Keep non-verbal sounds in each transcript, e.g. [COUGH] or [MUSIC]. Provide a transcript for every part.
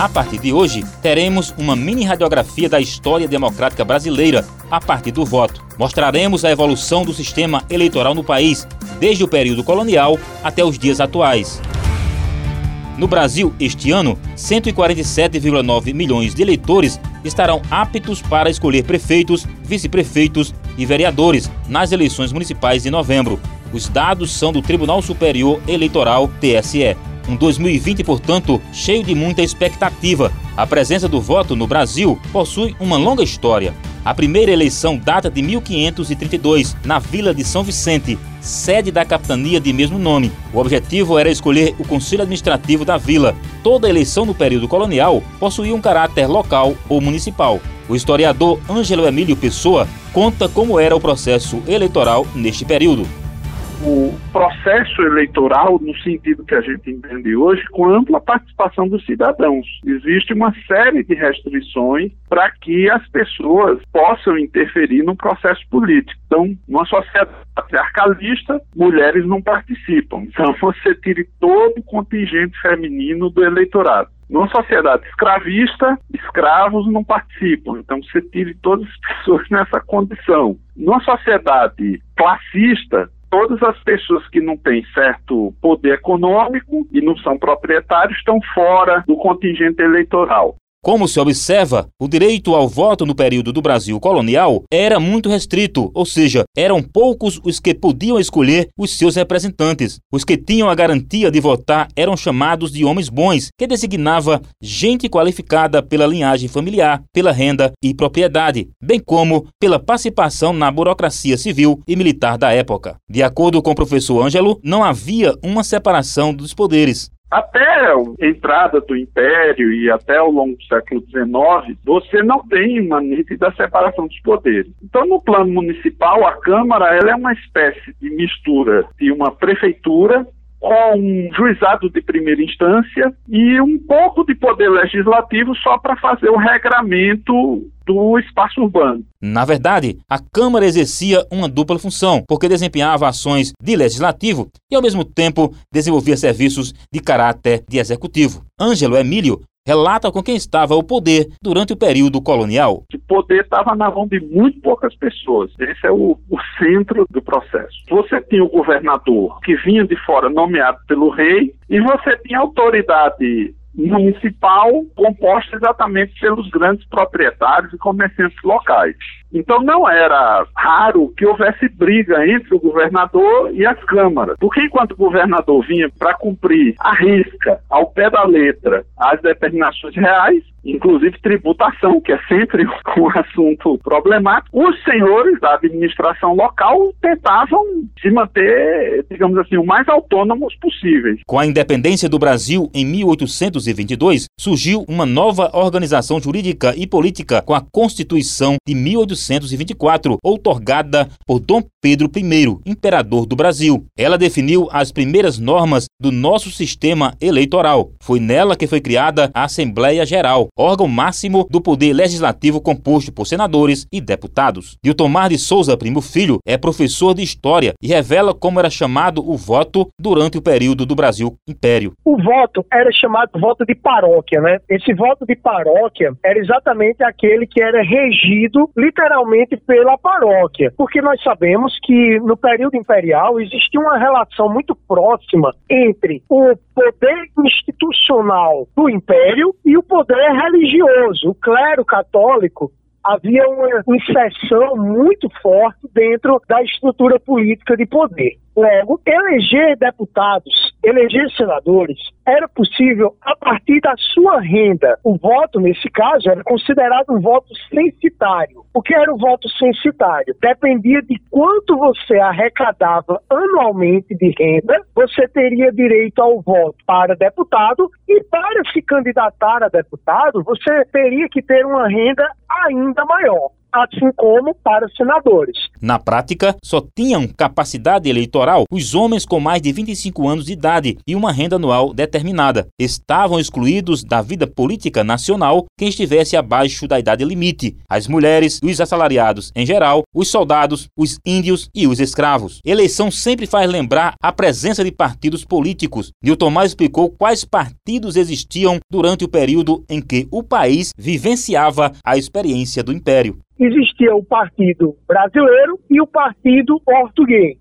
A partir de hoje, teremos uma mini radiografia da história democrática brasileira a partir do voto. Mostraremos a evolução do sistema eleitoral no país, desde o período colonial até os dias atuais. No Brasil, este ano, 147,9 milhões de eleitores estarão aptos para escolher prefeitos, vice-prefeitos e vereadores nas eleições municipais de novembro. Os dados são do Tribunal Superior Eleitoral, TSE. Um 2020, portanto, cheio de muita expectativa. A presença do voto no Brasil possui uma longa história. A primeira eleição data de 1532, na Vila de São Vicente, sede da capitania de mesmo nome. O objetivo era escolher o conselho administrativo da vila. Toda eleição no período colonial possuía um caráter local ou municipal. O historiador Ângelo Emílio Pessoa conta como era o processo eleitoral neste período o processo eleitoral, no sentido que a gente entende hoje, com ampla participação dos cidadãos. Existe uma série de restrições para que as pessoas possam interferir no processo político. Então, numa sociedade patriarcalista, mulheres não participam. Então, [LAUGHS] você tire todo o contingente feminino do eleitorado. Numa sociedade escravista, escravos não participam, então você tire todas as [LAUGHS] pessoas nessa condição. Numa sociedade classista, todas as pessoas que não têm certo poder econômico e não são proprietários estão fora do contingente eleitoral. Como se observa, o direito ao voto no período do Brasil colonial era muito restrito, ou seja, eram poucos os que podiam escolher os seus representantes. Os que tinham a garantia de votar eram chamados de homens bons, que designava gente qualificada pela linhagem familiar, pela renda e propriedade, bem como pela participação na burocracia civil e militar da época. De acordo com o professor Ângelo, não havia uma separação dos poderes até a entrada do Império e até ao longo do século XIX, você não tem uma nítida separação dos poderes. Então, no plano municipal, a Câmara ela é uma espécie de mistura de uma prefeitura com um juizado de primeira instância e um pouco de poder legislativo só para fazer o regramento do espaço urbano. Na verdade, a Câmara exercia uma dupla função, porque desempenhava ações de legislativo e, ao mesmo tempo, desenvolvia serviços de caráter de executivo. Ângelo Emílio relata com quem estava o poder durante o período colonial. O poder estava na mão de muito poucas pessoas. Esse é o, o, centro do processo. Você tinha o governador que vinha de fora nomeado pelo rei e você tinha autoridade municipal composta exatamente pelos grandes proprietários e comerciantes locais. Então não era raro que houvesse briga entre o governador e as câmaras, porque enquanto o governador vinha para cumprir a risca, ao pé da letra, as determinações reais, inclusive tributação, que é sempre [LAUGHS] um assunto problemático, os senhores da administração local tentavam se manter, digamos assim, o mais autônomos possíveis. Com a independência do Brasil em 1822, surgiu uma nova organização jurídica e política com a Constituição de 1824, outorgada por Dom Pedro I, imperador do Brasil. Ela definiu as primeiras normas do nosso sistema eleitoral. Foi nela que foi criada a Assembleia Geral, órgão máximo do poder legislativo composto por senadores e deputados. Diltomar de Souza Primo Filho é professor de História e revela como era chamado o voto durante o período do Brasil Império. O voto era chamado voto de paróquia, né? Esse voto de paróquia era exatamente aquele que era regido literalmente pela paróquia, porque nós sabemos que no período imperial existia uma relação muito próxima entre o poder institucional do império e o poder religioso. O clero católico havia uma inserção muito forte dentro da estrutura política de poder. Logo, eleger deputados, eleger senadores, era possível a partir da sua renda. O voto, nesse caso, era considerado um voto censitário. O que era o voto censitário? Dependia de quanto você arrecadava anualmente de renda, você teria direito ao voto para deputado e para se candidatar a deputado, você teria que ter uma renda ainda maior. Assim como para senadores. Na prática, só tinham capacidade eleitoral os homens com mais de 25 anos de idade e uma renda anual determinada. Estavam excluídos da vida política nacional quem estivesse abaixo da idade limite: as mulheres, os assalariados em geral, os soldados, os índios e os escravos. Eleição sempre faz lembrar a presença de partidos políticos. Newton Mais explicou quais partidos existiam durante o período em que o país vivenciava a experiência do Império. Existia o Partido Brasileiro e o Partido Português.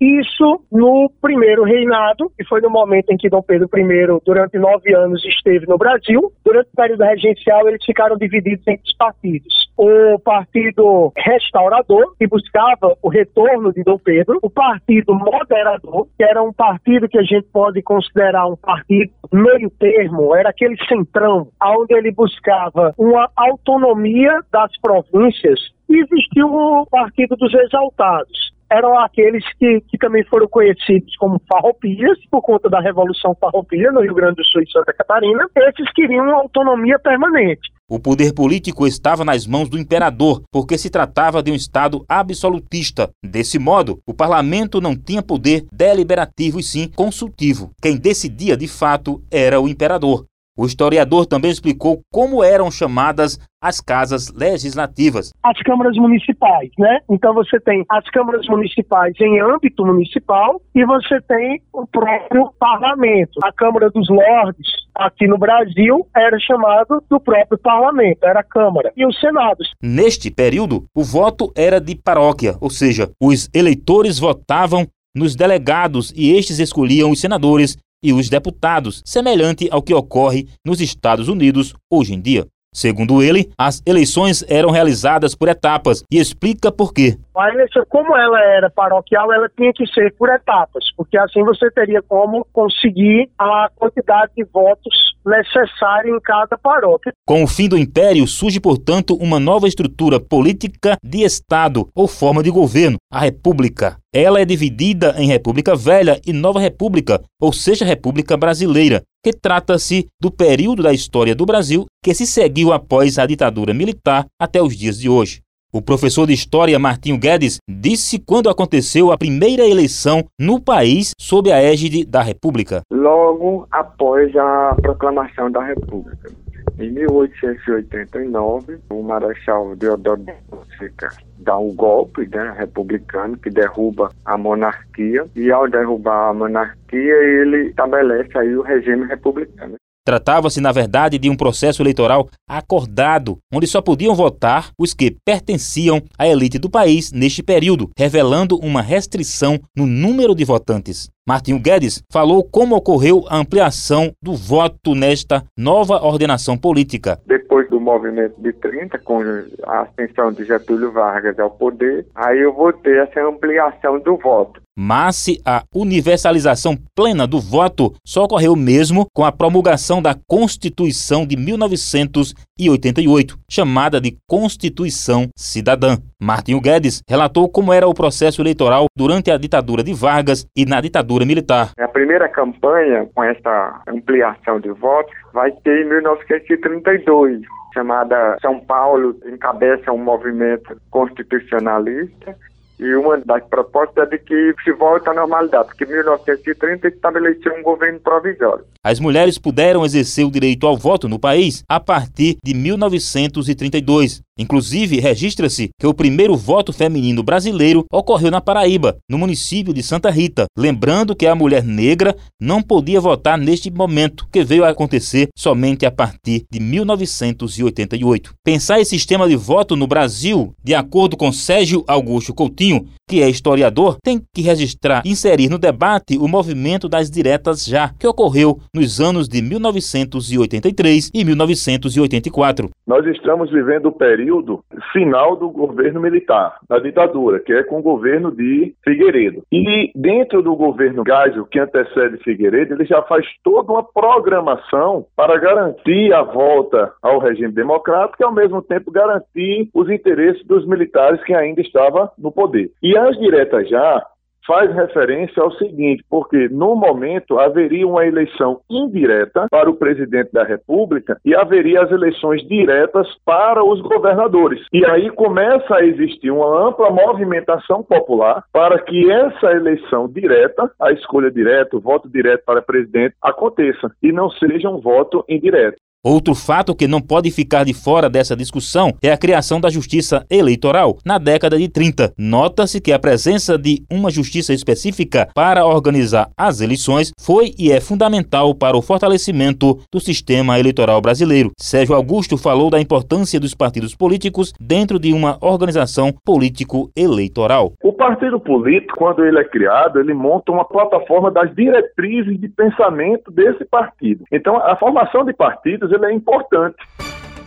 Isso no primeiro reinado, que foi no momento em que Dom Pedro I, durante nove anos, esteve no Brasil. Durante o período regencial, eles ficaram divididos os partidos. O Partido Restaurador, que buscava o retorno de Dom Pedro. O Partido Moderador, que era um partido que a gente pode considerar um partido meio termo, era aquele centrão, onde ele buscava uma autonomia das províncias. E existiu o Partido dos Exaltados eram aqueles que, que também foram conhecidos como farroupilhas, por conta da Revolução Farroupilha no Rio Grande do Sul e Santa Catarina. Esses queriam autonomia permanente. O poder político estava nas mãos do imperador, porque se tratava de um Estado absolutista. Desse modo, o parlamento não tinha poder deliberativo e sim consultivo. Quem decidia de fato era o imperador. O historiador também explicou como eram chamadas as casas legislativas. As câmaras municipais, né? Então você tem as câmaras municipais em âmbito municipal e você tem o próprio parlamento. A Câmara dos Lordes, aqui no Brasil, era chamado do próprio parlamento, era a Câmara. E os Senados. Neste período, o voto era de paróquia, ou seja, os eleitores votavam nos delegados e estes escolhiam os senadores e os deputados, semelhante ao que ocorre nos Estados Unidos hoje em dia. Segundo ele, as eleições eram realizadas por etapas e explica por quê. A eleição, como ela era paroquial, ela tinha que ser por etapas, porque assim você teria como conseguir a quantidade de votos necessária em cada paróquia. Com o fim do Império, surge, portanto, uma nova estrutura política de Estado ou forma de governo, a República. Ela é dividida em República Velha e Nova República, ou seja, República Brasileira, que trata-se do período da história do Brasil que se seguiu após a ditadura militar até os dias de hoje. O professor de História Martinho Guedes disse quando aconteceu a primeira eleição no país sob a égide da República. Logo após a proclamação da República. Em 1889, o Marechal Deodoro de Fonseca dá um golpe né, republicano que derruba a monarquia e ao derrubar a monarquia ele estabelece aí o regime republicano. Tratava-se, na verdade, de um processo eleitoral acordado, onde só podiam votar os que pertenciam à elite do país neste período, revelando uma restrição no número de votantes. Martinho Guedes falou como ocorreu a ampliação do voto nesta nova ordenação política. Depois do movimento de 30, com a ascensão de Getúlio Vargas ao poder, aí eu vou ter essa ampliação do voto mas a universalização plena do voto só ocorreu mesmo com a promulgação da Constituição de 1988, chamada de Constituição Cidadã. Martinho Guedes relatou como era o processo eleitoral durante a ditadura de Vargas e na ditadura militar. A primeira campanha com essa ampliação de votos vai ser em 1932 chamada São Paulo encabeça um movimento constitucionalista e uma das propostas é de que se volte à normalidade, porque em 1930 estabeleceu um governo provisório. As mulheres puderam exercer o direito ao voto no país a partir de 1932. Inclusive, registra-se que o primeiro voto feminino brasileiro ocorreu na Paraíba, no município de Santa Rita. Lembrando que a mulher negra não podia votar neste momento, que veio a acontecer somente a partir de 1988. Pensar esse sistema de voto no Brasil, de acordo com Sérgio Augusto Coutinho, que é historiador, tem que registrar e inserir no debate o movimento das diretas já, que ocorreu nos anos de 1983 e 1984. Nós estamos vivendo o período final do governo militar, da ditadura, que é com o governo de Figueiredo. E dentro do governo Geisel, que antecede Figueiredo, ele já faz toda uma programação para garantir a volta ao regime democrático e, ao mesmo tempo, garantir os interesses dos militares que ainda estavam no poder. E as diretas já faz referência ao seguinte, porque no momento haveria uma eleição indireta para o presidente da República e haveria as eleições diretas para os governadores. E aí começa a existir uma ampla movimentação popular para que essa eleição direta, a escolha direta, o voto direto para presidente aconteça e não seja um voto indireto. Outro fato que não pode ficar de fora dessa discussão é a criação da justiça eleitoral na década de 30. Nota-se que a presença de uma justiça específica para organizar as eleições foi e é fundamental para o fortalecimento do sistema eleitoral brasileiro. Sérgio Augusto falou da importância dos partidos políticos dentro de uma organização político-eleitoral. O partido político, quando ele é criado, ele monta uma plataforma das diretrizes de pensamento desse partido. Então, a formação de partidos ele é importante.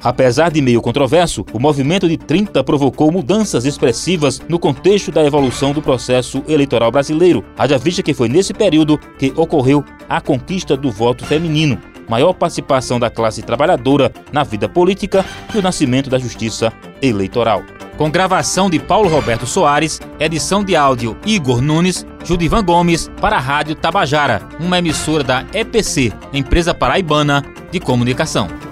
Apesar de meio controverso, o movimento de 30 provocou mudanças expressivas no contexto da evolução do processo eleitoral brasileiro, haja vista que foi nesse período que ocorreu a conquista do voto feminino, maior participação da classe trabalhadora na vida política e o nascimento da justiça eleitoral. Com gravação de Paulo Roberto Soares, edição de áudio Igor Nunes, Judivan Gomes para a Rádio Tabajara, uma emissora da EPC, Empresa Paraibana de Comunicação.